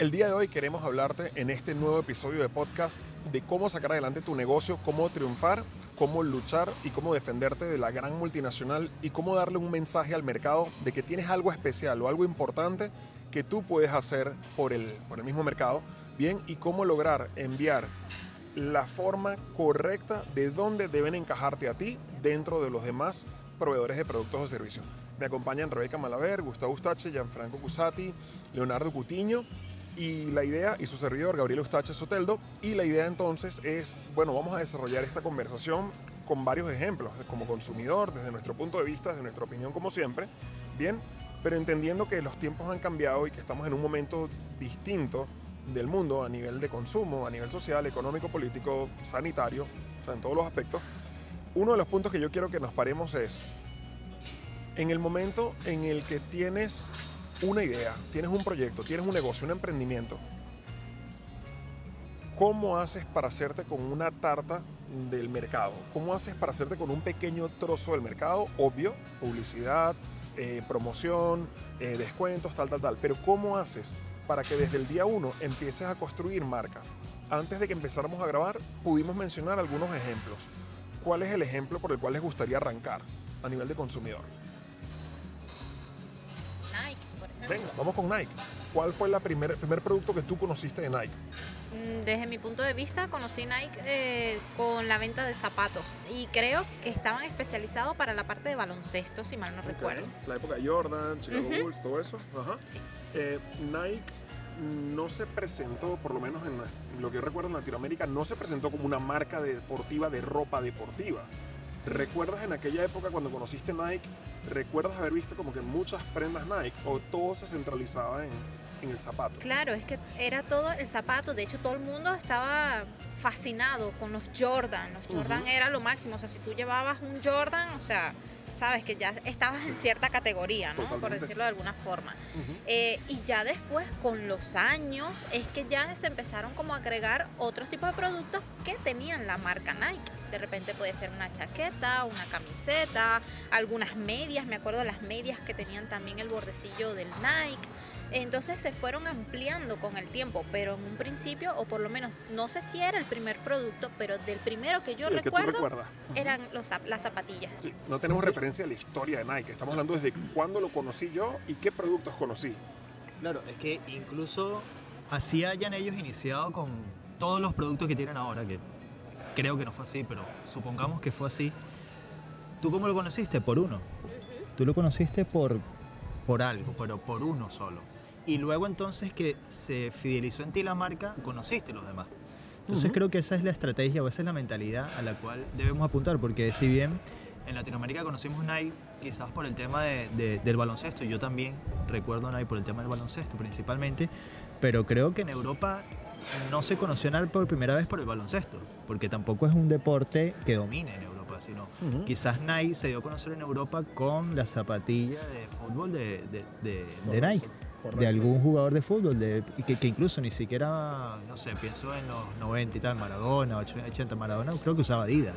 El día de hoy queremos hablarte en este nuevo episodio de podcast de cómo sacar adelante tu negocio, cómo triunfar, cómo luchar y cómo defenderte de la gran multinacional y cómo darle un mensaje al mercado de que tienes algo especial o algo importante que tú puedes hacer por el, por el mismo mercado, bien, y cómo lograr enviar la forma correcta de dónde deben encajarte a ti dentro de los demás proveedores de productos o servicios. Me acompañan Rebeca Malaver, Gustavo Ustache, Gianfranco Cusati, Leonardo Cutiño y la idea, y su servidor Gabriel Ustache Soteldo, y la idea entonces es, bueno, vamos a desarrollar esta conversación con varios ejemplos, como consumidor, desde nuestro punto de vista, desde nuestra opinión como siempre, bien, pero entendiendo que los tiempos han cambiado y que estamos en un momento distinto del mundo a nivel de consumo, a nivel social, económico, político, sanitario, o sea, en todos los aspectos, uno de los puntos que yo quiero que nos paremos es, en el momento en el que tienes una idea, tienes un proyecto, tienes un negocio, un emprendimiento, ¿cómo haces para hacerte con una tarta del mercado? ¿Cómo haces para hacerte con un pequeño trozo del mercado? Obvio, publicidad, eh, promoción, eh, descuentos, tal, tal, tal. Pero ¿cómo haces para que desde el día uno empieces a construir marca? Antes de que empezáramos a grabar, pudimos mencionar algunos ejemplos. ¿Cuál es el ejemplo por el cual les gustaría arrancar a nivel de consumidor? Venga, vamos con Nike. ¿Cuál fue la primer, el primer producto que tú conociste de Nike? Mm, Desde mi punto de vista, conocí Nike eh, con la venta de zapatos y creo que estaban especializados para la parte de baloncesto, si mal no recuerdo. La época de Jordan, Chicago Ujú. Bulls, todo eso. Ajá. Sí. Eh, Nike no se presentó, por lo menos en lo que yo recuerdo en Latinoamérica, no se presentó como una marca deportiva de ropa deportiva. ¿Recuerdas en aquella época cuando conociste Nike, recuerdas haber visto como que muchas prendas Nike o todo se centralizaba en, en el zapato? Claro, es que era todo el zapato. De hecho, todo el mundo estaba fascinado con los Jordan. Los Jordan era lo máximo. O sea, si tú llevabas un Jordan, o sea, sabes que ya estabas en cierta categoría, ¿no? Por decirlo de alguna forma. Eh, y ya después, con los años, es que ya se empezaron como a agregar otros tipos de productos que tenían la marca Nike. De repente puede ser una chaqueta, una camiseta, algunas medias. Me acuerdo las medias que tenían también el bordecillo del Nike. Entonces se fueron ampliando con el tiempo, pero en un principio, o por lo menos, no sé si era el primer producto, pero del primero que yo Sí, que recuerdo eran los, las zapatillas. Sí, no tenemos referencia a la historia de Nike. Estamos hablando desde cuándo lo conocí yo y qué productos conocí. Claro, es que incluso así hayan ellos iniciado con todos los productos que tienen ahora, que creo que no fue así, pero supongamos que fue así. ¿Tú cómo lo conociste? Por uno. Tú lo conociste por, por algo, pero por uno solo. Y luego entonces que se fidelizó en ti la marca, conociste los demás. Entonces Ujú. creo que esa es la estrategia o esa es la mentalidad a la cual debemos apuntar, porque si bien en Latinoamérica conocimos Nike quizás por el tema de- de- del baloncesto, yo también recuerdo Nike por el tema del baloncesto principalmente, pero creo que en Europa no se conoció por primera vez por el baloncesto, porque tampoco es un deporte que domine en Europa, sino Ujú. quizás Nike se dio a conocer en Europa con la zapatilla de fútbol de, de- de- Nike correcto. de algún jugador de fútbol, de, que, que incluso ni siquiera, no sé, pienso en los 90 y tal, Maradona, 80 Maradona, creo que usaba Adidas.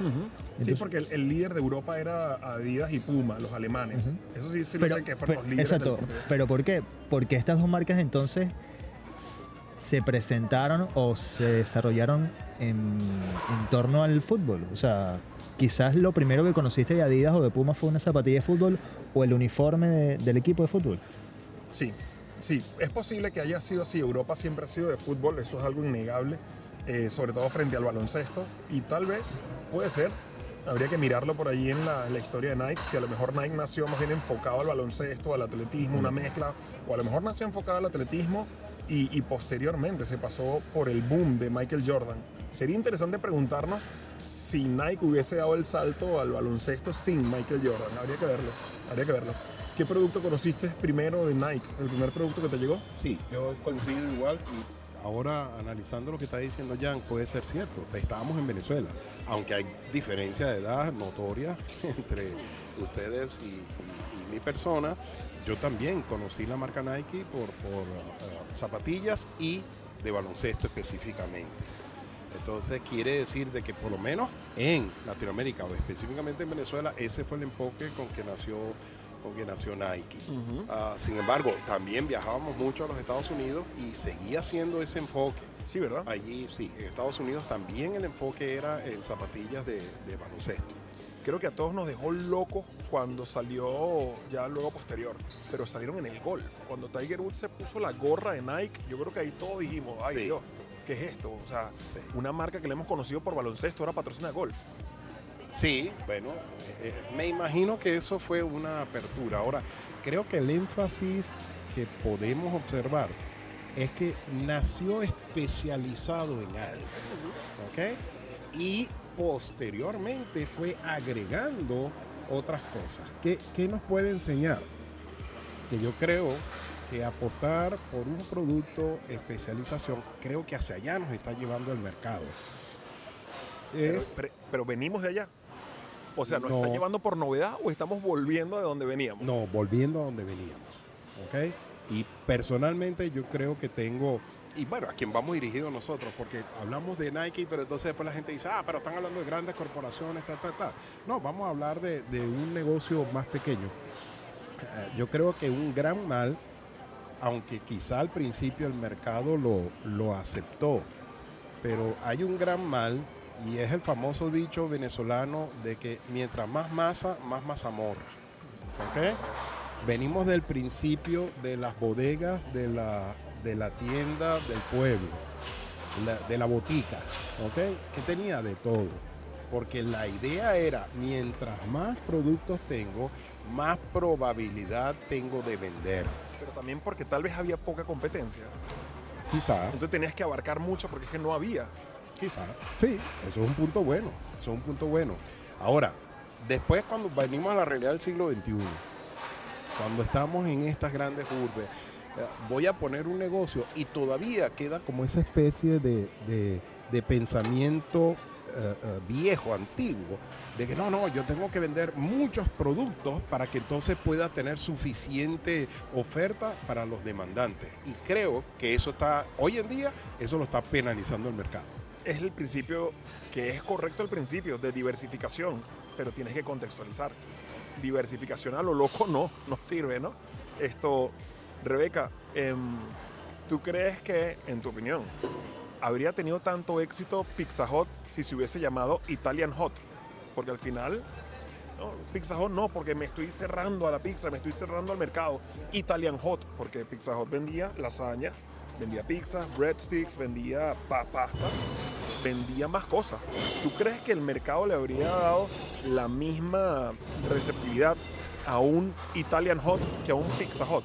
Ujú. Sí, Entonces- porque el, el líder de Europa era Adidas y Puma, los alemanes. Eso sí, sí lo Pero, sé que fueron pero- los líderes exacto, del pero ¿por qué? Porque estas dos marcas entonces se presentaron o se desarrollaron en, en torno al fútbol. O sea, quizás lo primero que conociste de Adidas o de Puma fue una zapatilla de fútbol o el uniforme de- del equipo de fútbol. Sí, sí, es posible que haya sido así. Europa siempre ha sido de fútbol, eso es algo innegable, eh, sobre todo frente al baloncesto. Y tal vez, puede ser, habría que mirarlo por allí en la, en la historia de Nike, si a lo mejor Nike nació más bien enfocado al baloncesto, al atletismo, una mezcla, o a lo mejor nació enfocado al atletismo y, y posteriormente se pasó por el boom de Michael Jordan. Sería interesante preguntarnos si Nike hubiese dado el salto al baloncesto sin Michael Jordan. Habría que verlo, habría que verlo. ¿Qué producto conociste primero de Nike? ¿El primer producto que te llegó? Sí, yo coincido igual y ahora analizando lo que está diciendo Jan puede ser cierto. Estábamos en Venezuela, aunque hay diferencia de edad notoria entre ustedes y- y mi persona. Yo también conocí la marca Nike por, por uh, zapatillas y de baloncesto específicamente. Entonces quiere decir de que por lo menos en Latinoamérica o específicamente en Venezuela ese fue el enfoque con que nació con que nació Nike. Ah, sin embargo, también viajábamos mucho a los Estados Unidos y seguía siendo ese enfoque. Sí, ¿verdad? Allí, sí, en Estados Unidos también el enfoque era en zapatillas de, de baloncesto. Creo que a todos nos dejó locos cuando salió ya luego posterior, pero salieron en el golf. Cuando Tiger Woods se puso la gorra de Nike, yo creo que ahí todos dijimos, ay Sí. Dios, ¿qué es esto? O sea, Sí. una marca que le hemos conocido por baloncesto ahora patrocina golf. Sí, bueno, eh, eh, me imagino que eso fue una apertura. Ahora, creo que el énfasis que podemos observar es que nació especializado en algo, ¿ok? Y posteriormente fue agregando otras cosas. ¿Qué, qué nos puede enseñar? Que yo creo que apostar por un producto especialización, creo que hacia allá nos está llevando el mercado. Pero, Es pero- pero venimos de allá. O sea, ¿nos No. está llevando por novedad o estamos volviendo de donde veníamos? No, volviendo a donde veníamos. ¿Ok? Y personalmente yo creo que tengo, y bueno, a quien vamos dirigidos nosotros, porque hablamos de Nike, pero entonces después la gente dice, ah, pero están hablando de grandes corporaciones, ta, ta, ta. No, vamos a hablar de, de un negocio más pequeño. Eh, yo creo que un gran mal, aunque quizá al principio el mercado lo, lo aceptó, pero hay un gran mal y es el famoso dicho venezolano de que mientras más masa, más mazamorra. ¿Ok? Venimos del principio de las bodegas de la, de la tienda del pueblo, la- de la botica, ¿ok? Que tenía de todo. Porque la idea era, mientras más productos tengo, más probabilidad tengo de vender. Pero también porque tal vez había poca competencia. Quizá, Entonces tenías que abarcar mucho porque es que no había. quizá. Sí, eso es un punto bueno. Eso es un punto bueno. Ahora, después cuando venimos a la realidad del siglo XXI, cuando estamos en estas grandes urbes, voy a poner un negocio y todavía queda como esa especie de, de- de pensamiento eh, eh, viejo, antiguo, de que no, no, yo tengo que vender muchos productos para que entonces pueda tener suficiente oferta para los demandantes. Y creo que eso está, hoy en día, eso lo está penalizando el mercado. Es el principio que es correcto el principio de diversificación, pero tienes que contextualizar. Diversificación a lo loco no, no sirve, ¿no? Esto, Rebeca, em, ¿tú crees que, en tu opinión, habría tenido tanto éxito Pizza Hut si se hubiese llamado Italian Hot? Porque al final, Pizza Hut no, porque me estoy cerrando a la pizza, me estoy cerrando al mercado. Italian Hot, porque Pizza Hut vendía lasaña, vendía pizza, breadsticks, vendía pa- pasta, vendía más cosas. ¿Tú crees que el mercado le habría dado la misma receptividad a un Italian Hot que a un Pizza Hut?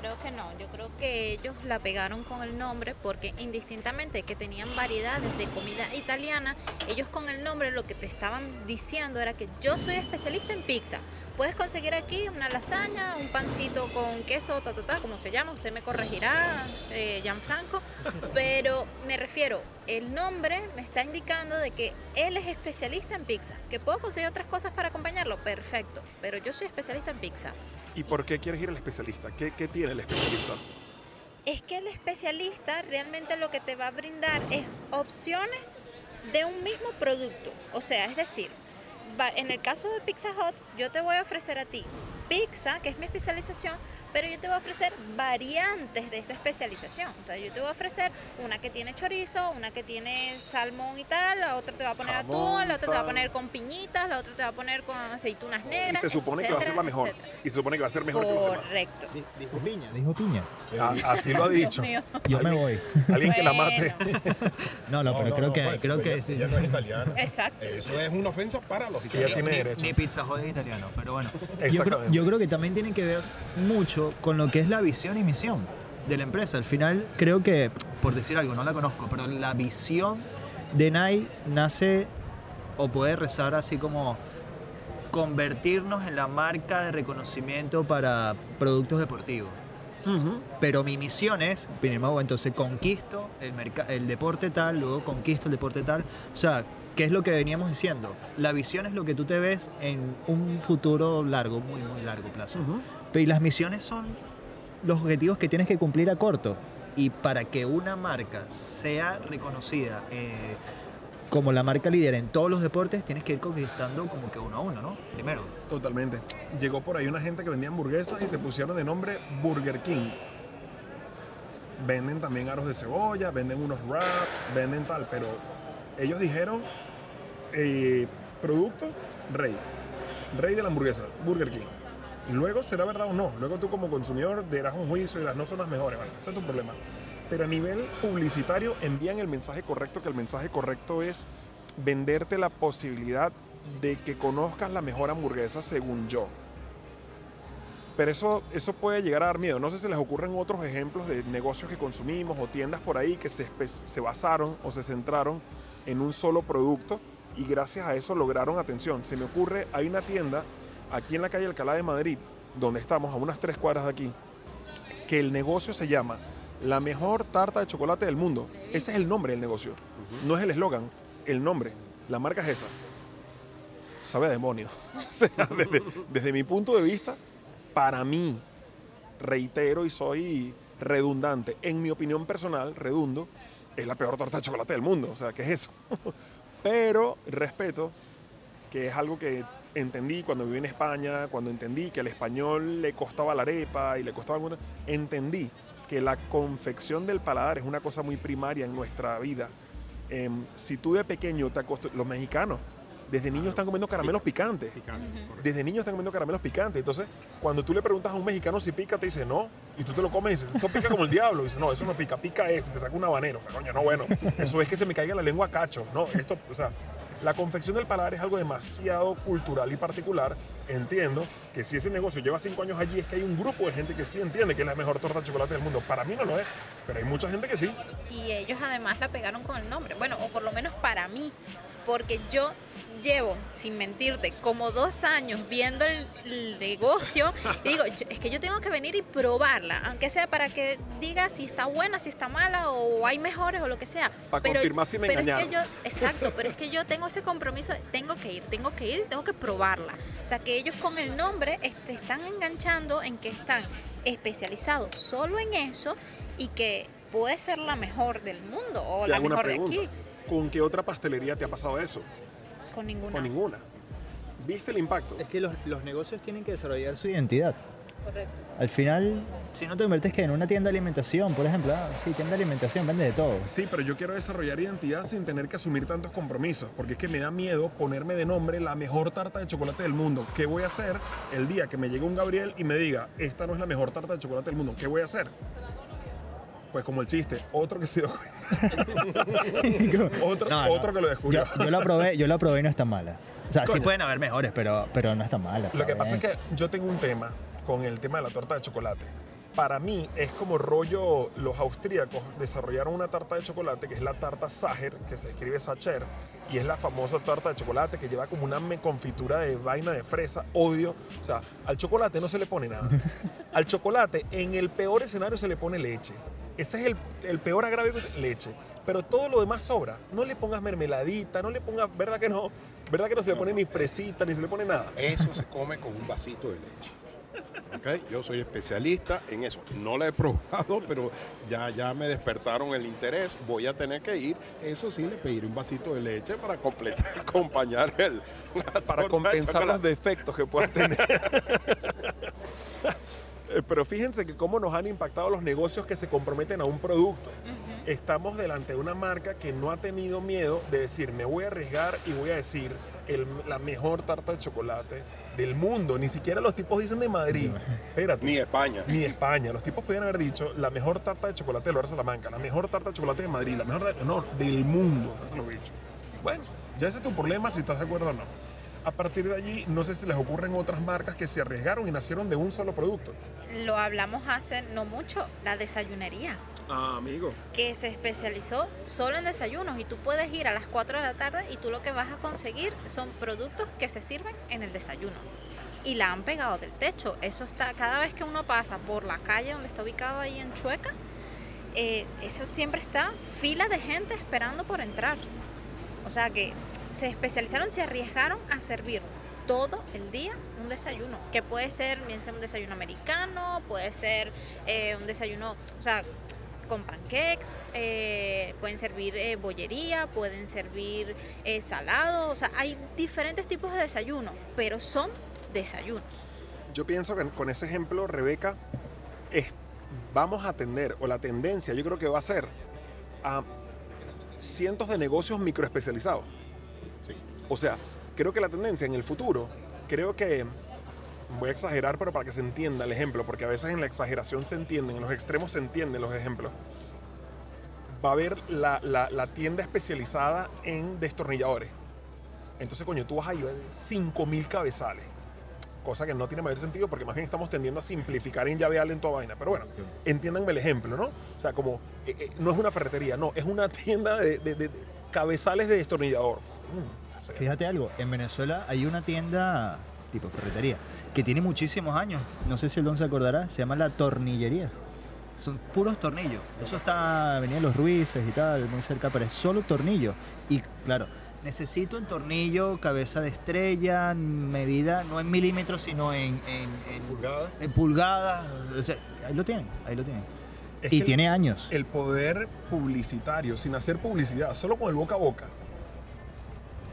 Creo que no. Yo creo que ellos la pegaron con el nombre porque indistintamente que tenían variedades de comida italiana, ellos con el nombre lo que te estaban diciendo era que yo soy especialista en pizza. Puedes conseguir aquí una lasaña, un pancito con queso, ta, ta, ta, como se llama, usted me corregirá, eh, Gianfranco, pero me refiero, el nombre me está indicando de que él es especialista en pizza, que puedo conseguir otras cosas para acompañarlo, perfecto, pero yo soy especialista en pizza. ¿Y por qué quieres ir al especialista? ¿Qué, qué tiene el especialista? es que el especialista realmente lo que te va a brindar es opciones de un mismo producto. O sea, es decir, en el caso de Pizza Hut, yo te voy a ofrecer a ti pizza, que es mi especialización, pero yo te voy a ofrecer variantes de esa especialización. Entonces yo te voy a ofrecer una que tiene chorizo, una que tiene salmón y tal, la otra te va a poner Jamón, atún, la otra te va a poner con piñitas, la otra te va a poner con aceitunas Y negras. se supone que va a ser la mejor. etcétera. Y se supone que va a ser mejor que los demás. Correcto. Di- Dijo piña, dijo piña. Ah, así lo ha dicho. Dios mío. Yo me voy. Alguien que la mate. No, no, pero creo que, creo que sí. Ella no es italiana. Exacto. Eso es una ofensa para los Ella tiene derecho. Ni Pizza es italiano, pero bueno. Yo creo, Exactamente. yo creo que también tiene que ver mucho con lo que es la visión y misión de la empresa. Al final, creo que, por decir algo, no la conozco, pero la visión de Nike nace o puede rezar así como convertirnos en la marca de reconocimiento para productos deportivos. Pero mi misión es, primero, entonces conquisto el, el deporte tal, luego conquisto el deporte tal. O sea, ¿qué es lo que veníamos diciendo? La visión es lo que tú te ves en un futuro largo, muy, muy largo plazo. Y las misiones son los objetivos que tienes que cumplir a corto. Y para que una marca sea reconocida eh, como la marca líder en todos los deportes, tienes que ir conquistando como que uno a uno, ¿no? Primero. Totalmente. Llegó por ahí una gente que vendía hamburguesas y se pusieron de nombre Burger King. Venden también aros de cebolla, venden unos wraps, venden tal, pero ellos dijeron eh, producto rey. Rey de la hamburguesa, Burger King. Luego será verdad o no. Luego tú como consumidor darás un juicio y las no son las mejores. Bueno, ese es tu problema. Pero a nivel publicitario envían el mensaje correcto, que el mensaje correcto es venderte la posibilidad de que conozcas la mejor hamburguesa según yo. Pero eso, eso puede llegar a dar miedo. No sé si les ocurren otros ejemplos de negocios que consumimos o tiendas por ahí que se, se basaron o se centraron en un solo producto y gracias a eso lograron atención. Se me ocurre, hay una tienda aquí en la calle Alcalá de Madrid, donde estamos a unas tres cuadras de aquí, que el negocio se llama la mejor tarta de chocolate del mundo. Ese es el nombre del negocio. No es el eslogan, el nombre. La marca es esa. Sabe a demonio. O sea, desde, desde mi punto de vista, para mí, reitero y soy redundante, en mi opinión personal, redundo, es la peor torta de chocolate del mundo. O sea, ¿qué es eso? Pero respeto que es algo que entendí cuando viví en España, cuando entendí que al español le costaba la arepa y le costaba alguna, entendí que la confección del paladar es una cosa muy primaria en nuestra vida. Em, si tú de pequeño te acostumbras, los mexicanos desde niños están comiendo caramelos picantes. Desde niños están comiendo caramelos picantes. Entonces, cuando tú le preguntas a un mexicano si pica, te dice no. Y tú te lo comes y dices, esto pica como el diablo. Y dice, no, eso no pica, pica esto. Y te saca un habanero. O sea, coño, no, bueno. Eso es que se me caiga la lengua a cacho. No, esto, o sea, la confección del paladar es algo demasiado cultural y particular. Entiendo que si ese negocio lleva cinco años allí, es que hay un grupo de gente que sí entiende que es la mejor torta de chocolate del mundo. Para mí no lo es, pero hay mucha gente que sí. Y ellos además la pegaron con el nombre. Bueno, o por lo menos para mí. Porque yo llevo, sin mentirte, como dos años viendo el, el negocio. Y digo, es que yo tengo que venir y probarla. Aunque sea para que diga si está buena, si está mala, o hay mejores, o lo que sea. Para confirmar si me pero es que yo, exacto, pero es que yo tengo ese compromiso, de, tengo que ir, tengo que ir, tengo que probarla. O sea, que ellos con el nombre este, están enganchando en que están especializados solo en eso y que puede ser la mejor del mundo o Te la mejor de aquí. ¿Con qué otra pastelería te ha pasado eso? Con ninguna. Con ninguna. ¿Viste el impacto? Es que los, los negocios tienen que desarrollar su identidad. Correcto. Al final, si no te conviertes que en una tienda de alimentación, por ejemplo, ah, sí, tienda de alimentación, vende de todo. Sí, pero yo quiero desarrollar identidad sin tener que asumir tantos compromisos, porque es que me da miedo ponerme de nombre la mejor tarta de chocolate del mundo. ¿Qué voy a hacer el día que me llegue un Gabriel y me diga, esta no es la mejor tarta de chocolate del mundo? ¿Qué voy a hacer? Pues como el chiste, otro que se dio cuenta, otro, No, no. otro que lo descubrió. Yo, yo la probé, yo la probé y no está mala. O sea, sí Coño. pueden haber mejores, pero, pero no está mala. Lo que está pasa es que yo tengo un tema con el tema de la torta de chocolate. Para mí es como rollo, los austríacos desarrollaron una tarta de chocolate que es la tarta Sacher, que se escribe Sacher, y es la famosa tarta de chocolate que lleva como una confitura de vaina de fresa, odio. O sea, al chocolate no se le pone nada. Al chocolate, en el peor escenario se le pone leche. Ese es el, el peor agravio, que- leche. Pero todo lo demás sobra. No le pongas mermeladita, no le pongas, ¿verdad que no? ¿Verdad que no se le pone ni fresita, ni se le pone nada? Eso se come con un vasito de leche. ¿Ok? Yo soy especialista en eso. No la he probado, pero ya, ya me despertaron el interés. Voy a tener que ir. Eso sí, le pediré un vasito de leche para completar, acompañar el. para compensar los defectos que puedas tener. Eh, Pero fíjense que cómo nos han impactado los negocios que se comprometen a un producto. Estamos delante de una marca que no ha tenido miedo de decir, me voy a arriesgar y voy a decir el- la mejor tarta de chocolate del mundo. Ni siquiera los tipos dicen de Madrid. Espérate. Ni España. Ni España. Los tipos podrían haber dicho la mejor tarta de chocolate de Lorenzo Salamanca, la mejor tarta de chocolate de Madrid, la mejor de- no, del mundo. Eso lo he dicho. Bueno, ya ese es tu problema si estás de acuerdo o no. A partir de allí, no sé si les ocurren otras marcas que se arriesgaron y nacieron de un solo producto. Lo hablamos hace no mucho, la desayunería, Ah, amigo. que se especializó solo en desayunos y tú puedes ir a las 4 de la tarde y tú lo que vas a conseguir son productos que se sirven en el desayuno. Y la han pegado del techo. Eso está, cada vez que uno pasa por la calle donde está ubicado ahí en Chueca, eh, eso siempre está fila de gente esperando por entrar. O sea que se especializaron, se arriesgaron a servir todo el día un desayuno, que puede ser bien sea un desayuno americano, puede ser eh, un desayuno, o sea, con pancakes, eh, pueden servir eh, bollería, pueden servir eh, salado, o sea, hay diferentes tipos de desayuno, pero son desayunos. Yo pienso que con ese ejemplo, Rebeca, vamos a atender, o la tendencia yo creo que va a ser a cientos de negocios microespecializados. Sí. O sea, creo que la tendencia en el futuro, creo que, voy a exagerar, pero para que se entienda el ejemplo, porque a veces en la exageración se entienden, en los extremos se entienden los ejemplos, va a haber la, la- la tienda especializada en destornilladores. Entonces, coño, tú vas a llevar 5.000 cabezales. Cosa que no tiene mayor sentido porque más bien estamos tendiendo a simplificar en llaveal en toda vaina. Pero bueno, entiéndanme el ejemplo, ¿no? O sea, como eh, eh, no es una ferretería, no, es una tienda de, de- de- de cabezales de destornillador. Mm, o sea, Fíjate algo, en Venezuela hay una tienda tipo ferretería que tiene muchísimos años. No sé si el don se acordará, se llama La Tornillería. Son puros tornillos. Eso está, venían los Ruices y tal, muy cerca, pero es solo tornillo. Y claro, necesito el tornillo, cabeza de estrella, medida, no en milímetros, sino en, en, en- Pulgada. en pulgadas. O sea, ahí lo tienen, ahí lo tienen. es y tiene años. el poder publicitario, sin hacer publicidad, solo con el boca a boca,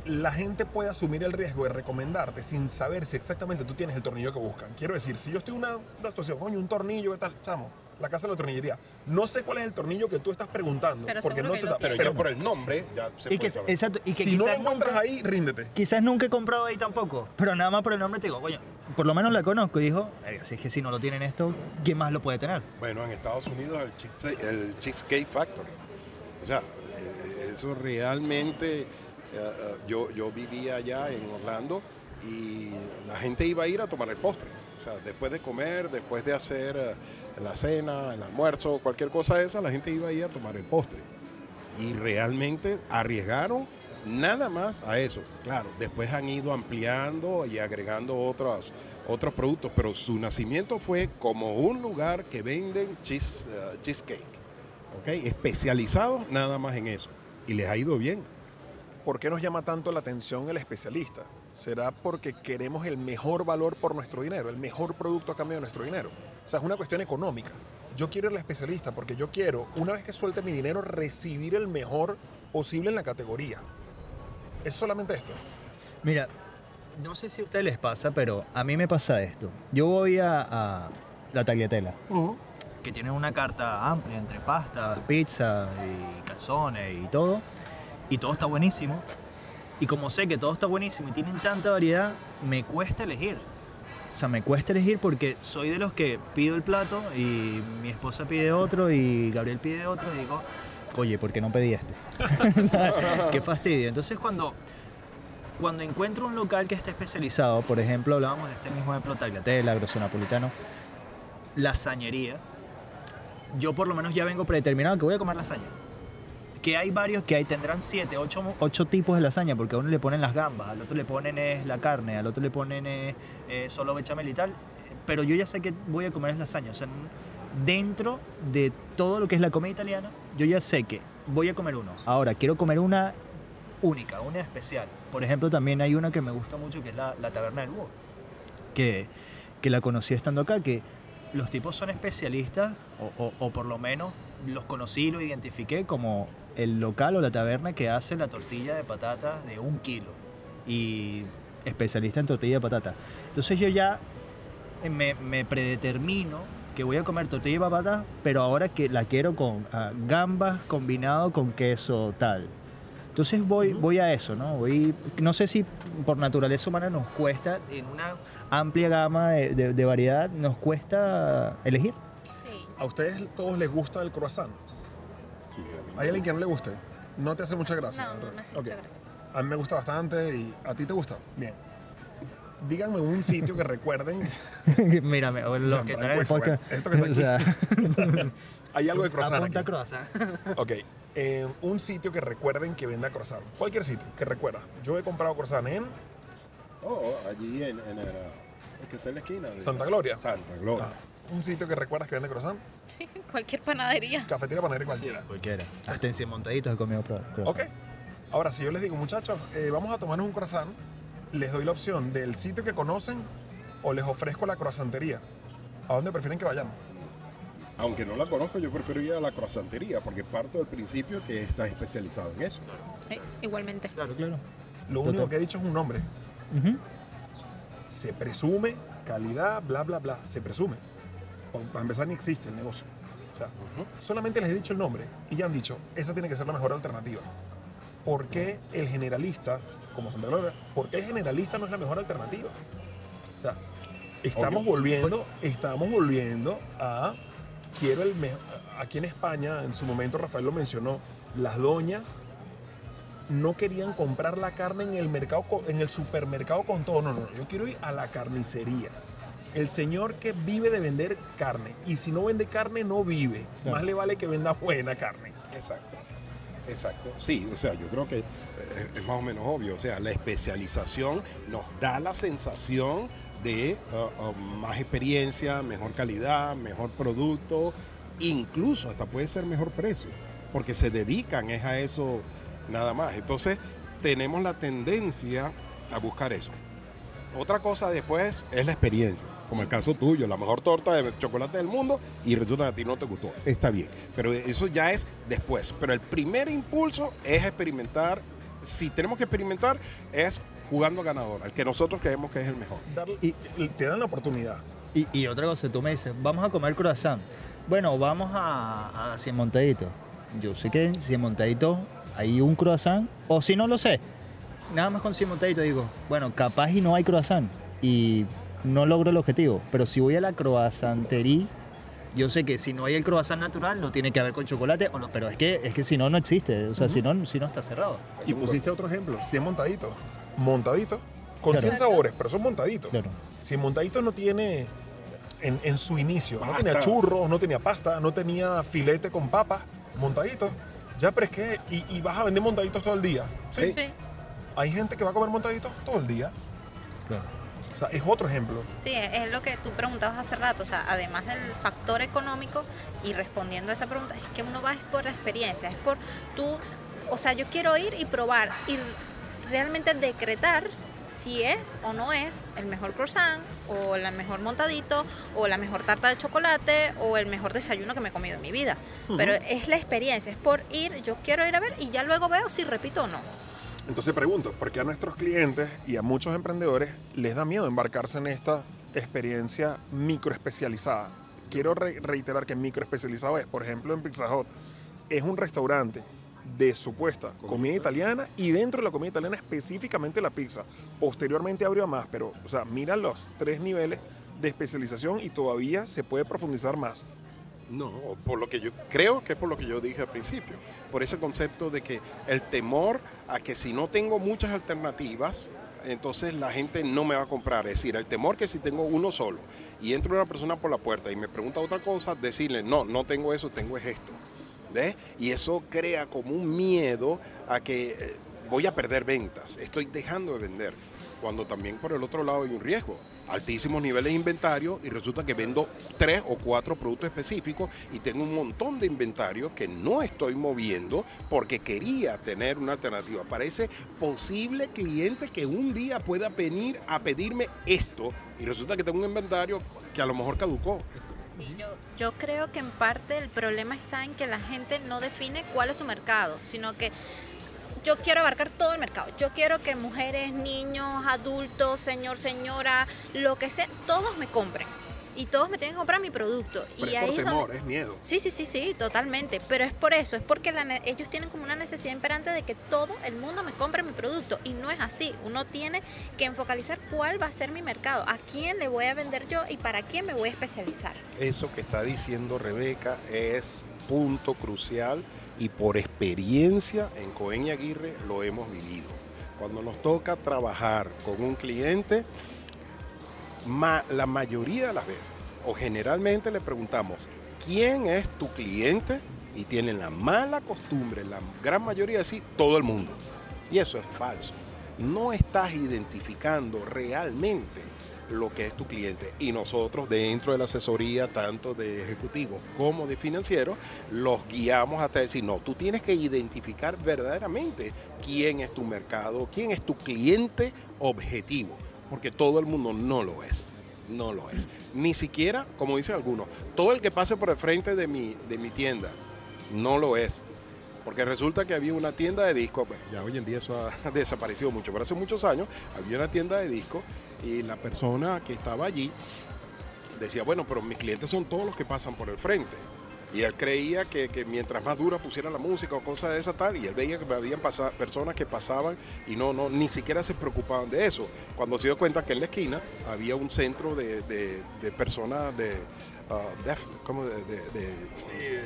la gente puede asumir el riesgo de recomendarte sin saber si exactamente tú tienes el tornillo que buscan. Quiero decir, si yo estoy en una, una situación, coño, un tornillo, ¿qué tal? Chamo, la casa de la tornillería. No sé cuál es el tornillo que tú estás preguntando. Pero porque no te da- Pero ya por el nombre ya se Y puede que, saber. exacto, y que si no lo encuentras nunca- ahí, ríndete. Quizás nunca he comprado ahí tampoco, pero nada más por el nombre te digo, coño, por lo menos la conozco y dijo, "Verga, si es que si no lo tienen esto, ¿quién más lo puede tener? Bueno, en Estados Unidos el Cheesecake, el Cheesecake Factory. O sea, eh, eso realmente, eh, eh, yo, yo vivía allá en Orlando y la gente iba a ir a tomar el postre. O sea, después de comer, después de hacer la cena, el almuerzo, cualquier cosa de esa, la gente iba a a tomar el postre. Y realmente arriesgaron nada más a eso. Claro, después han ido ampliando y agregando otros, productos, pero su nacimiento fue como un lugar que venden cheese, eh, cheesecake, ¿ok? Especializados nada más en eso. Y les ha ido bien. ¿Por qué nos llama tanto la atención el especialista? ¿Será porque queremos el mejor valor por nuestro dinero, el mejor producto a cambio de nuestro dinero? O sea, es una cuestión económica. Yo quiero ir al especialista porque yo quiero, una vez que suelte mi dinero, recibir el mejor posible en la categoría. Es solamente esto. Mira, no sé si a ustedes les pasa, pero a mí me pasa esto. Yo voy a, a la tagliatella, que tiene una carta amplia entre pasta, pizza y calzones y todo, y todo está buenísimo. Y como sé que todo está buenísimo y tienen tanta variedad, me cuesta elegir. O sea, me cuesta elegir porque soy de los que pido el plato y mi esposa pide otro y Gabriel pide otro y digo, oye, ¿por qué no pedí este? qué fastidio. Entonces cuando, cuando encuentro un local que esté especializado, por ejemplo, hablábamos de este mismo ejemplo, Tagliatella, Grosso Napolitano, lasañería, yo por lo menos ya vengo predeterminado que voy a comer lasaña. Que hay varios que hay, tendrán siete, ocho, ocho tipos de lasaña, porque a uno le ponen las gambas, al otro le ponen es la carne, al otro le ponen eh, solo bechamel y tal. Pero yo ya sé que voy a comer es lasaña. O sea, dentro de todo lo que es la comida italiana, yo ya sé que voy a comer uno. Ahora, quiero comer una única, una especial. Por ejemplo, también hay una que me gusta mucho, que es la, la Taberna del Búho, que, que la conocí estando acá, que los tipos son especialistas, o, o- o por lo menos los conocí y los identifiqué como el local o la taberna que hace la tortilla de patata de un kilo. Y especialista en tortilla de patata. Entonces yo ya me, me predetermino que voy a comer tortilla de patata, pero ahora que la quiero con ah, gambas combinado con queso tal. Entonces voy, voy a eso, ¿no? Voy, no sé si por naturaleza humana nos cuesta, en una amplia gama de, de- de variedad, nos cuesta elegir. Sí. ¿A ustedes todos les gusta el croissant? ¿Hay alguien que no le guste? ¿No te hace mucha gracia? No, no me hace mucha gracia. A mí me gusta bastante y a ti te gusta. Bien. Díganme un sitio que recuerden. Mírame, o los Ya, que en el pues, podcast. esto que está o sea, Hay algo de croissant apunta aquí. croissant. Ok. eh, un sitio que recuerden que venda croissant. Cualquier sitio que recuerda. Yo he comprado croissant en Oh, allí en, en el, el que está en la esquina. de- Santa Gloria. Santa Gloria. Ah, un sitio que recuerdas que vende croissant. Sí, cualquier panadería. Cafetería Panadería cualquiera. Cualquiera. Hasta en cien montaditos he comido croissant. Ok. Ahora, si yo les digo, muchachos, eh, vamos a tomarnos un croissant, les doy la opción del sitio que conocen o les ofrezco la croissantería. ¿A dónde prefieren que vayamos? Aunque no la conozco, yo prefiero ir a la croissantería porque parto del principio que estás especializado en eso. Sí, igualmente. Claro, claro. Lo Total. único que he dicho es un nombre. Se presume calidad, bla, bla, bla. Se presume. Pa- Para empezar, ni existe el negocio. O sea, solamente les he dicho el nombre y ya han dicho, esa tiene que ser la mejor alternativa. ¿Por qué el generalista, como Santa Gloria, por qué el generalista no es la mejor alternativa? O sea, estamos Obvio. volviendo, estamos volviendo a, quiero el mejor, aquí en España, en su momento Rafael lo mencionó, las doñas no querían comprar la carne en el mercado, en el supermercado con todo. No, no, yo quiero ir a la carnicería. El señor que vive de vender carne. Y si no vende carne, no vive. Claro. Más le vale que venda buena carne. Exacto. Exacto. Sí, o sea, yo creo que eh, es más o menos obvio. O sea, la especialización nos da la sensación de uh, uh, más experiencia, mejor calidad, mejor producto, incluso hasta puede ser mejor precio, porque se dedican es a eso nada más. Entonces, tenemos la tendencia a buscar eso. Otra cosa después es la experiencia, como el caso tuyo, la mejor torta de chocolate del mundo y resulta que a ti no te gustó. Está bien, pero eso ya es después. Pero el primer impulso es experimentar. Si tenemos que experimentar, es jugando ganador, al que nosotros creemos que es el mejor. Y- te dan la oportunidad. Y, y otra cosa, tú me dices, vamos a comer croissant. Bueno, vamos a, a Cien Montaditos. Yo sé que en Cien Montaditos hay un croissant, o si no lo sé, nada más con Cien Montaditos digo, bueno, capaz y no hay croissant y no logro el objetivo. Pero si voy a la croissantería, yo sé que si no hay el croissant natural, no tiene que haber con chocolate, o no, pero es que, es que si no, no existe. O sea, si, no, si no está cerrado. Y pusiste otro ejemplo, 100 montaditos. Montaditos. Con Claro. 100 sabores, pero son montaditos. Claro. 100 montaditos no tiene, en, en su inicio, no Pasta. tenía churros, no tenía pasta, no tenía filete con papas, montaditos. Ya, pero es que, y, y vas a vender montaditos todo el día. Sí. Sí. Hay gente que va a comer montaditos todo el día. Claro. O sea, es otro ejemplo. Sí, es lo que tú preguntabas hace rato, o sea, además del factor económico y respondiendo a esa pregunta, es que uno va es por la experiencia, es por tú, o sea, yo quiero ir y probar y realmente decretar si es o no es el mejor croissant o el mejor montadito o la mejor tarta de chocolate o el mejor desayuno que me he comido en mi vida. Pero es la experiencia, es por ir, yo quiero ir a ver y ya luego veo si repito o no. Entonces pregunto, ¿por qué a nuestros clientes y a muchos emprendedores les da miedo embarcarse en esta experiencia microespecializada? Quiero re- reiterar que microespecializado es, por ejemplo, en Pizza Hut, es un restaurante de supuesta comida italiana y dentro de la comida italiana específicamente la pizza. Posteriormente abrió a más, pero, o sea, mira los tres niveles de especialización y todavía se puede profundizar más. No, por lo que yo creo que es por lo que yo dije al principio, por ese concepto de que el temor a que si no tengo muchas alternativas, entonces la gente no me va a comprar. Es decir, el temor que si tengo uno solo y entra una persona por la puerta y me pregunta otra cosa, decirle, no, no tengo eso, tengo es esto. ¿Ves? Y eso crea como un miedo a que eh, voy a perder ventas, estoy dejando de vender. Cuando también por el otro lado hay un riesgo, altísimos niveles de inventario y resulta que vendo tres o cuatro productos específicos y tengo un montón de inventario que no estoy moviendo porque quería tener una alternativa para posible cliente que un día pueda venir a pedirme esto y resulta que tengo un inventario que a lo mejor caducó. Sí, yo creo que en parte el problema está en que la gente no define cuál es su mercado, sino que yo quiero abarcar todo el mercado. Yo quiero que mujeres, niños, adultos, señor, señora, lo que sea, todos me compren. Y todos me tienen que comprar mi producto. Pero y es ahí por temor, donde- es miedo. Sí, sí, sí, sí, totalmente. Pero es por eso, es porque la ne- ellos tienen como una necesidad imperante de que todo el mundo me compre mi producto. Y no es así. Uno tiene que enfocalizar cuál va a ser mi mercado, a quién le voy a vender yo y para quién me voy a especializar. Eso que está diciendo Rebeca es punto crucial y por experiencia en Cohen y Aguirre lo hemos vivido. Cuando nos toca trabajar con un cliente, la mayoría de las veces o generalmente le preguntamos, ¿quién es tu cliente? Y tienen la mala costumbre, la gran mayoría de decir, todo el mundo. Y eso es falso. No estás identificando realmente lo que es tu cliente. Y nosotros dentro de la asesoría, tanto de ejecutivos como de financieros, los guiamos hasta decir, no, tú tienes que identificar verdaderamente quién es tu mercado, quién es tu cliente objetivo, porque todo el mundo no lo es. No lo es. Ni siquiera, como dicen algunos, todo el que pase por el frente de mi, de mi tienda, no lo es. Porque resulta que había una tienda de discos, ya hoy en día eso ha desaparecido mucho, pero hace muchos años había una tienda de discos y la persona que estaba allí decía, bueno, pero mis clientes son todos los que pasan por el frente. Y él creía que, que mientras más dura pusiera la música o cosas de esa tal, y él veía que habían personas que pasaban y no, no, ni siquiera se preocupaban de eso. Cuando se dio cuenta que en la esquina había un centro de, de- de personas de, ah, deaf, ¿cómo de, de- de- de-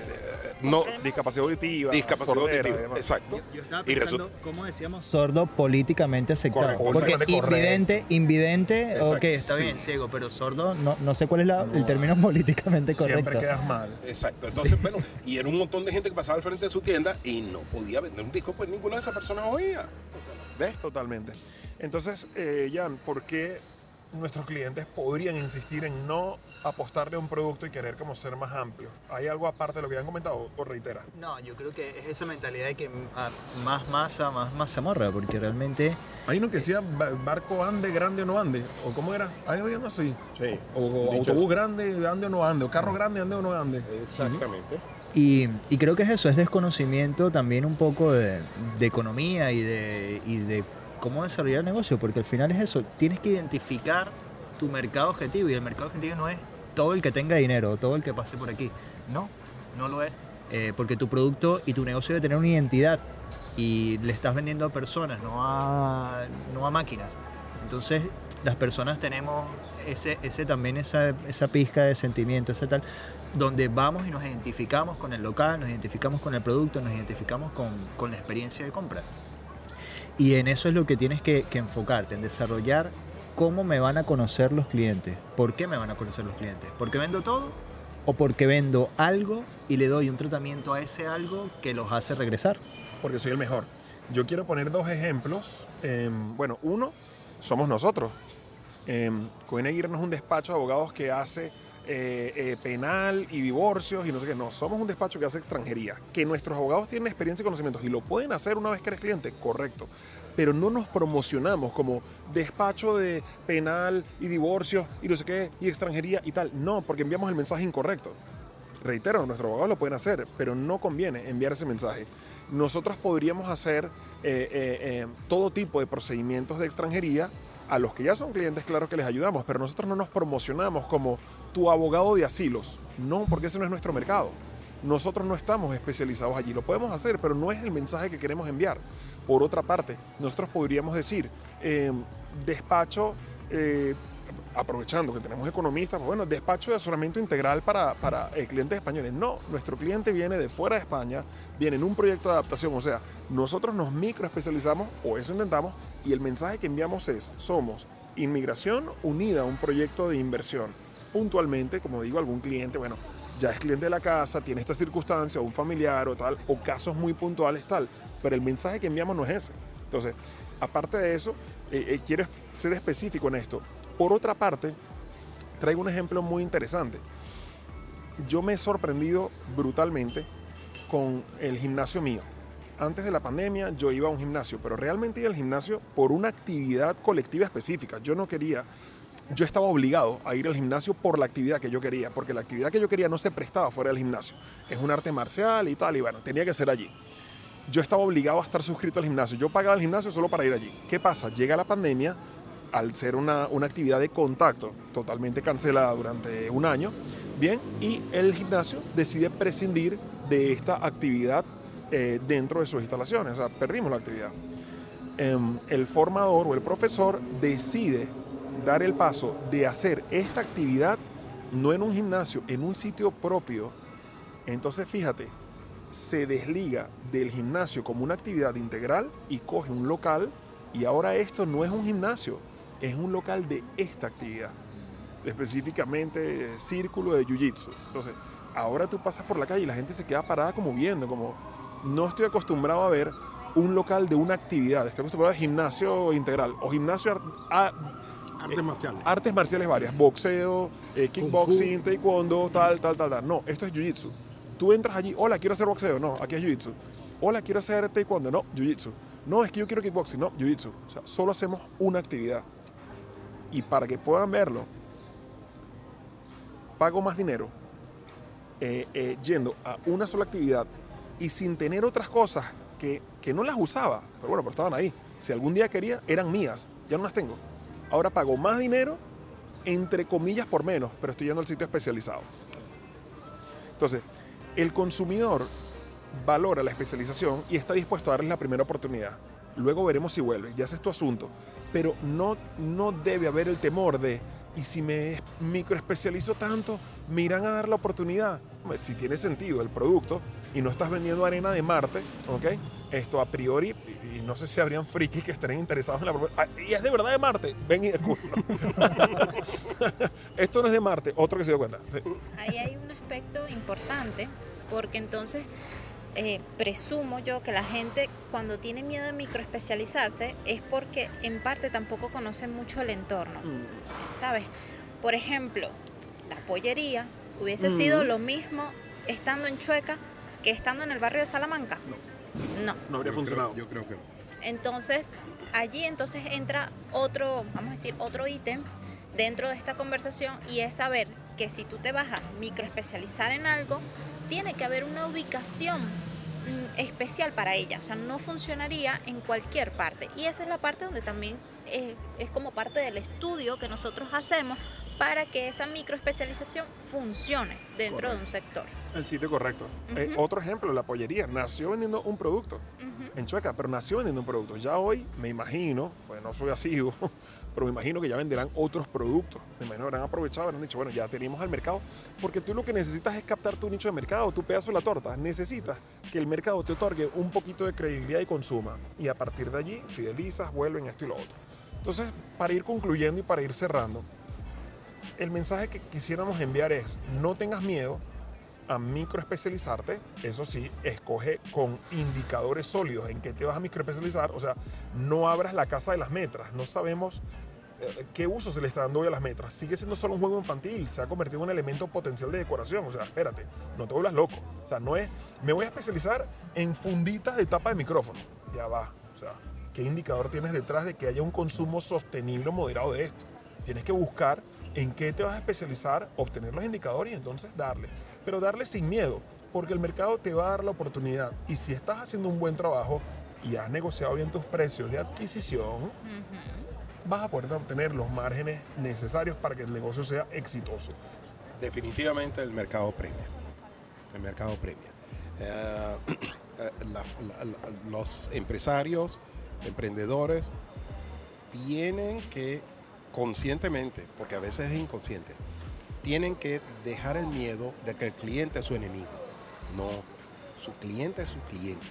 no, Discapacidad auditiva, discapacidad sordera, auditiva, exacto. Yo estaba Y pensando, resulta- ¿cómo decíamos sordo políticamente aceptado? Correcto, Porque invidente, invidente, Exacto, ok, está sí. bien, ciego, pero sordo, no, no sé cuál es la- el No. término políticamente correcto. Siempre quedas mal. Exacto. Entonces, bueno, y era un montón de gente que pasaba al frente de su tienda y no podía vender un disco, pues ninguna de esas personas oía. ¿Ves? Totalmente. Entonces, eh, Jan, ¿por qué nuestros clientes podrían insistir en no apostarle a un producto y querer como ser más amplio? ¿Hay algo aparte de lo que ya han comentado o reitera? No, yo creo que es esa mentalidad de que más masa, más mazamorra, porque realmente Hay uno que decía ba- barco ande, grande o no ande, o cómo era, hay uno así. Sí. O, o autobús grande, ande o no ande, o carro grande, ande o no ande. Exactamente. Y, y creo que es eso, es desconocimiento también un poco de, de economía y de, y de cómo desarrollar el negocio, porque al final es eso, tienes que identificar tu mercado objetivo y el mercado objetivo no es todo el que tenga dinero, todo el que pase por aquí, no, no lo es, Eh, porque tu producto y tu negocio debe tener una identidad y le estás vendiendo a personas, no a, no a máquinas. Entonces las personas tenemos ese, ese también esa, esa pizca de sentimiento, ese tal, donde vamos y nos identificamos con el local, nos identificamos con el producto, nos identificamos con, con la experiencia de compra. Y en eso es lo que tienes que, enfocarte, en desarrollar cómo me van a conocer los clientes, por qué me van a conocer los clientes, porque vendo todo o porque vendo algo y le doy un tratamiento a ese algo que los hace regresar. porque soy el mejor. Yo quiero poner dos ejemplos. Em, bueno, uno, somos nosotros. Eh, Aguirre no es un despacho de abogados que hace eh, eh, penal y divorcios y no sé qué. No, somos un despacho que hace extranjería. Que nuestros abogados tienen experiencia y conocimientos y lo pueden hacer una vez que eres cliente, correcto. Pero no nos promocionamos como despacho de penal y divorcios y no sé qué y extranjería y tal. No, porque enviamos el mensaje incorrecto. Reitero, nuestros abogados lo pueden hacer, pero no conviene enviar ese mensaje. Nosotros podríamos hacer eh, eh, eh, todo tipo de procedimientos de extranjería a los que ya son clientes, claro que les ayudamos, pero nosotros no nos promocionamos como tu abogado de asilos. No, porque ese no es nuestro mercado. Nosotros no estamos especializados allí. Lo podemos hacer, pero no es el mensaje que queremos enviar. Por otra parte, nosotros podríamos decir, eh, despacho, eh, aprovechando que tenemos economistas, bueno, despacho de asesoramiento integral para, para eh, clientes españoles. No, nuestro cliente viene de fuera de España, viene en un proyecto de adaptación, o sea, nosotros nos microespecializamos, o eso intentamos, y el mensaje que enviamos es, somos inmigración unida a un proyecto de inversión. Puntualmente, como digo, algún cliente, bueno, ya es cliente de la casa, tiene esta circunstancia, un familiar o tal, o casos muy puntuales tal, pero el mensaje que enviamos no es ese. Entonces, aparte de eso, eh, eh, quiero ser específico en esto. Por otra parte, traigo un ejemplo muy interesante. Yo me he sorprendido brutalmente con el gimnasio mío. Antes de la pandemia yo iba a un gimnasio, pero realmente iba al gimnasio por una actividad colectiva específica. Yo no quería, yo estaba obligado a ir al gimnasio por la actividad que yo quería, porque la actividad que yo quería no se prestaba fuera del gimnasio. Es un arte marcial y tal, y bueno, tenía que ser allí. Yo estaba obligado a estar suscrito al gimnasio. Yo pagaba el gimnasio solo para ir allí. ¿Qué pasa? Llega la pandemia, al ser una, una actividad de contacto totalmente cancelada durante un año, bien, y el gimnasio decide prescindir de esta actividad eh, dentro de sus instalaciones, o sea, perdimos la actividad. Em, el formador o el profesor decide dar el paso de hacer esta actividad no en un gimnasio, en un sitio propio. Entonces, fíjate, se desliga del gimnasio como una actividad integral y coge un local y ahora esto no es un gimnasio, es un local de esta actividad, específicamente eh, círculo de jiu-jitsu. Entonces, ahora tú pasas por la calle y la gente se queda parada como viendo, como no estoy acostumbrado a ver un local de una actividad, estoy acostumbrado a gimnasio integral o gimnasio a- Artes marciales. artes marciales varias, boxeo, eh, kickboxing, taekwondo, tal, tal, tal, tal. No, esto es jiu-jitsu. Tú entras allí, hola, quiero hacer boxeo, no, aquí es jiu-jitsu. Hola, quiero hacer taekwondo, no, jiu-jitsu. No, es que yo quiero kickboxing, no, jiu-jitsu. O sea, solo hacemos una actividad. Y para que puedan verlo, pago más dinero eh, eh, yendo a una sola actividad y sin tener otras cosas que, que no las usaba, pero bueno, pero estaban ahí. Si algún día quería, eran mías, ya no las tengo. Ahora pago más dinero, entre comillas, por menos, pero estoy yendo al sitio especializado. Entonces, el consumidor valora la especialización y está dispuesto a darles la primera oportunidad. Luego veremos si vuelve, ya ese es tu asunto. Pero no, no debe haber el temor de, y si me microespecializo tanto, me irán a dar la oportunidad. Si tiene sentido el producto y no estás vendiendo arena de Marte, ¿ok? Esto a priori, y no sé si habrían frikis que estarían interesados en la propuesta. Ah, y es de verdad de Marte, ven y descúbrelo. Esto no es de Marte, otro que se dio cuenta. Sí. Ahí hay un aspecto importante, porque entonces eh, presumo yo que la gente cuando tiene miedo de microespecializarse es porque en parte tampoco conoce mucho el entorno, ¿sabes? Por ejemplo, la pollería hubiese sido lo mismo estando en Chueca que estando en el barrio de Salamanca. No. No habría Yo funcionado. creo- yo creo que no. Entonces, allí entonces entra otro, vamos a decir, otro ítem dentro de esta conversación y es saber que si tú te vas a microespecializar en algo, tiene que haber una ubicación mm, especial para ella, o sea, no funcionaría en cualquier parte. Y esa es la parte donde también eh, es como parte del estudio que nosotros hacemos para que esa microespecialización funcione dentro de un sector. El sitio correcto. Eh, otro ejemplo, la pollería. Nació vendiendo un producto en Chueca, pero nació vendiendo un producto. Ya hoy me imagino, pues no soy asiduo, pero me imagino que ya venderán otros productos. Me imagino que habrán aprovechado, habrán dicho, bueno, ya tenemos al mercado. Porque tú lo que necesitas es captar tu nicho de mercado, tu pedazo de la torta. Necesitas que el mercado te otorgue un poquito de credibilidad y consuma. Y a partir de allí, fidelizas, vuelven esto y lo otro. Entonces, para ir concluyendo y para ir cerrando, el mensaje que quisiéramos enviar es, no tengas miedo a microespecializarte, eso sí, escoge con indicadores sólidos en qué te vas a microespecializar, o sea, no abras la casa de las metras, no sabemos eh, qué uso se le está dando hoy a las metras, sigue siendo solo un juego infantil, se ha convertido en un elemento potencial de decoración, o sea, espérate, no te vuelvas loco, o sea, no es, me voy a especializar en funditas de tapa de micrófono, ya va, o sea, ¿qué indicador tienes detrás de que haya un consumo sostenible o moderado de esto? Tienes que buscar en qué te vas a especializar, obtener los indicadores y entonces darle. Pero darle sin miedo, porque el mercado te va a dar la oportunidad. Y si estás haciendo un buen trabajo y has negociado bien tus precios de adquisición, vas a poder obtener los márgenes necesarios para que el negocio sea exitoso. Definitivamente el mercado premia. El mercado premia. Eh, eh, la- la- la- los empresarios, emprendedores, tienen que conscientemente, porque a veces es inconsciente, tienen que dejar el miedo de que el cliente es su enemigo. No, su cliente es su cliente.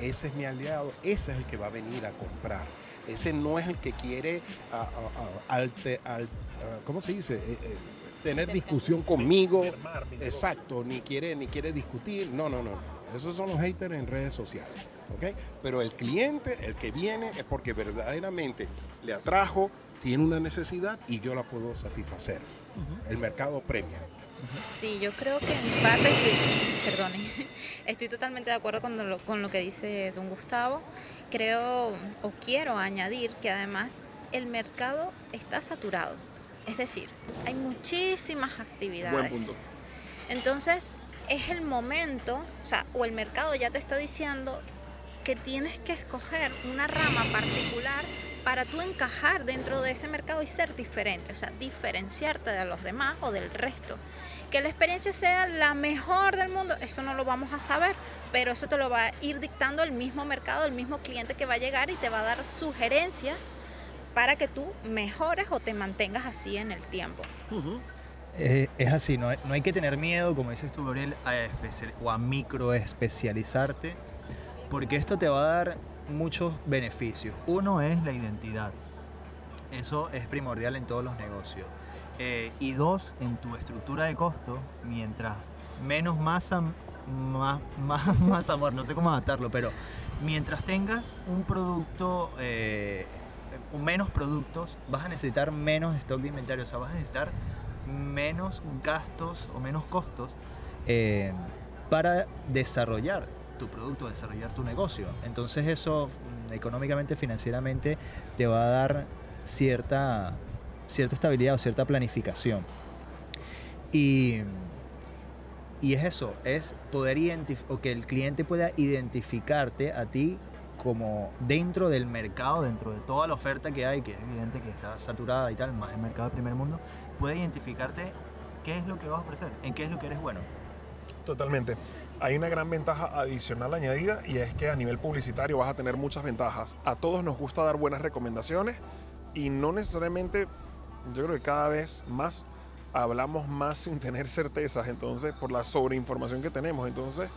Ese es mi aliado, ese es el que va a venir a comprar. Ese no es el que quiere, a- a- a- alte- al- a- ¿cómo se dice? Eh, eh, tener discusión conmigo. Exacto, ni quiere, ni quiere discutir. No, no, no, no. Esos son los haters en redes sociales. ¿ok? Pero el cliente, el que viene, es porque verdaderamente le atrajo, tiene una necesidad y yo la puedo satisfacer. El mercado premia. Sí, yo creo que en parte estoy, perdone, estoy totalmente de acuerdo con lo, con lo que dice don Gustavo. Creo o quiero añadir que además el mercado está saturado. Es decir, hay muchísimas actividades. Buen punto. Entonces, es el momento, o sea, o el mercado ya te está diciendo que tienes que escoger una rama particular para tú encajar dentro de ese mercado y ser diferente, o sea, diferenciarte de los demás o del resto. Que la experiencia sea la mejor del mundo, eso no lo vamos a saber, pero eso te lo va a ir dictando el mismo mercado, el mismo cliente que va a llegar y te va a dar sugerencias para que tú mejores o te mantengas así en el tiempo. Eh, es así, no hay, no hay que tener miedo, como dices tú, Gabriel, a especial- o a microespecializarte, porque esto te va a dar muchos beneficios. Uno es la identidad. Eso es primordial en todos los negocios. Eh, y dos, en tu estructura de costo, mientras menos masa, más, más, más amor, no sé cómo adaptarlo, pero mientras tengas un producto, eh, menos productos, vas a necesitar menos stock de inventario, o sea, vas a necesitar menos gastos o menos costos eh, para desarrollar tu producto, desarrollar tu negocio. Entonces eso mm, económicamente, financieramente, te va a dar cierta, cierta estabilidad o cierta planificación. Y, y es eso, es poder o que el cliente pueda identificarte a ti como dentro del mercado, dentro de toda la oferta que hay, que es evidente que está saturada y tal, más el mercado del primer mundo, puede identificarte qué es lo que vas a ofrecer, en qué es lo que eres bueno. Totalmente. Hay una gran ventaja adicional añadida y es que a nivel publicitario vas a tener muchas ventajas. A todos nos gusta dar buenas recomendaciones y no necesariamente, yo creo que cada vez más hablamos más sin tener certezas, entonces por la sobreinformación que tenemos. Entonces,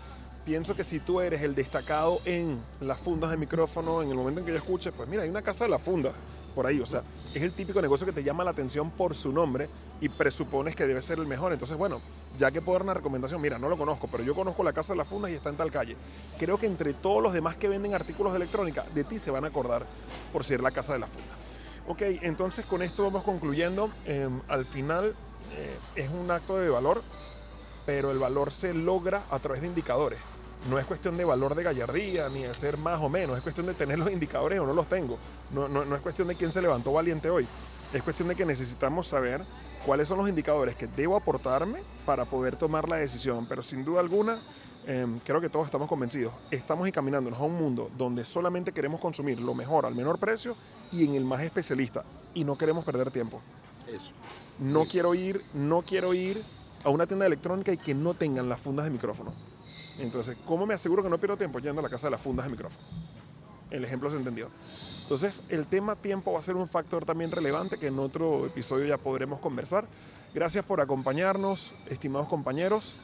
pienso que si tú eres el destacado en las fundas de micrófono, en el momento en que yo escuche, pues mira, hay una casa de la funda por ahí, o sea, es el típico negocio que te llama la atención por su nombre y presupones que debe ser el mejor. Entonces, bueno, ya que puedo dar una recomendación, mira, no lo conozco, pero yo conozco la casa de las fundas y está en tal calle. Creo que entre todos los demás que venden artículos de electrónica, de ti se van a acordar por ser la casa de la funda. Ok, entonces con esto vamos concluyendo. Em, al final eh, es un acto de valor, pero el valor se logra a través de indicadores. No es cuestión de valor de gallardía, ni de ser más o menos, es cuestión de tener los indicadores o no los tengo. No, no, no es cuestión de quién se levantó valiente hoy. Es cuestión de que necesitamos saber cuáles son los indicadores que debo aportarme para poder tomar la decisión. Pero sin duda alguna, eh, creo que todos estamos convencidos. Estamos encaminándonos a un mundo donde solamente queremos consumir lo mejor al menor precio y en el más especialista. Y no queremos perder tiempo. Eso. No Sí. quiero ir, no quiero ir a una tienda electrónica y que no tengan las fundas de micrófono. Entonces, ¿cómo me aseguro que no pierdo tiempo yendo a la casa de las fundas de micrófono? El ejemplo se entendió. Entonces, el tema tiempo va a ser un factor también relevante que en otro episodio ya podremos conversar. Gracias por acompañarnos, estimados compañeros,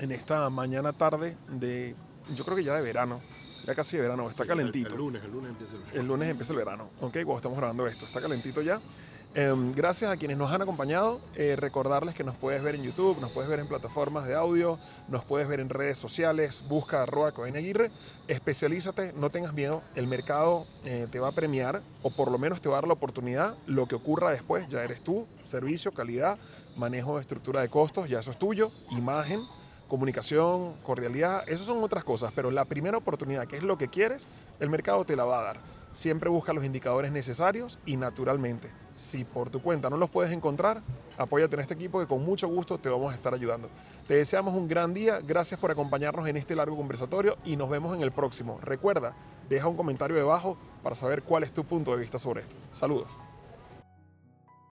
en esta mañana tarde de, yo creo que ya de verano, ya casi de verano, está El- calentito. El, lunes, el lunes empieza el El lunes empieza el verano, ¿ok? Cuando estamos grabando esto, está calentito ya. Em, gracias a quienes nos han acompañado. Eh, recordarles que nos puedes ver en YouTube, nos puedes ver en plataformas de audio, nos puedes ver en redes sociales. Busca arroba Cohen Aguirre. Especialízate, no tengas miedo. El mercado eh, te va a premiar o por lo menos te va a dar la oportunidad. Lo que ocurra después ya eres tú. Servicio, calidad, manejo de estructura de costos, ya eso es tuyo. Imagen comunicación, cordialidad, eso son otras cosas, pero la primera oportunidad, que es lo que quieres, el mercado te la va a dar. Siempre busca los indicadores necesarios y naturalmente, si por tu cuenta no los puedes encontrar, apóyate en este equipo que con mucho gusto te vamos a estar ayudando. Te deseamos un gran día, gracias por acompañarnos en este largo conversatorio y nos vemos en el próximo. Recuerda, deja un comentario debajo para saber cuál es tu punto de vista sobre esto. Saludos.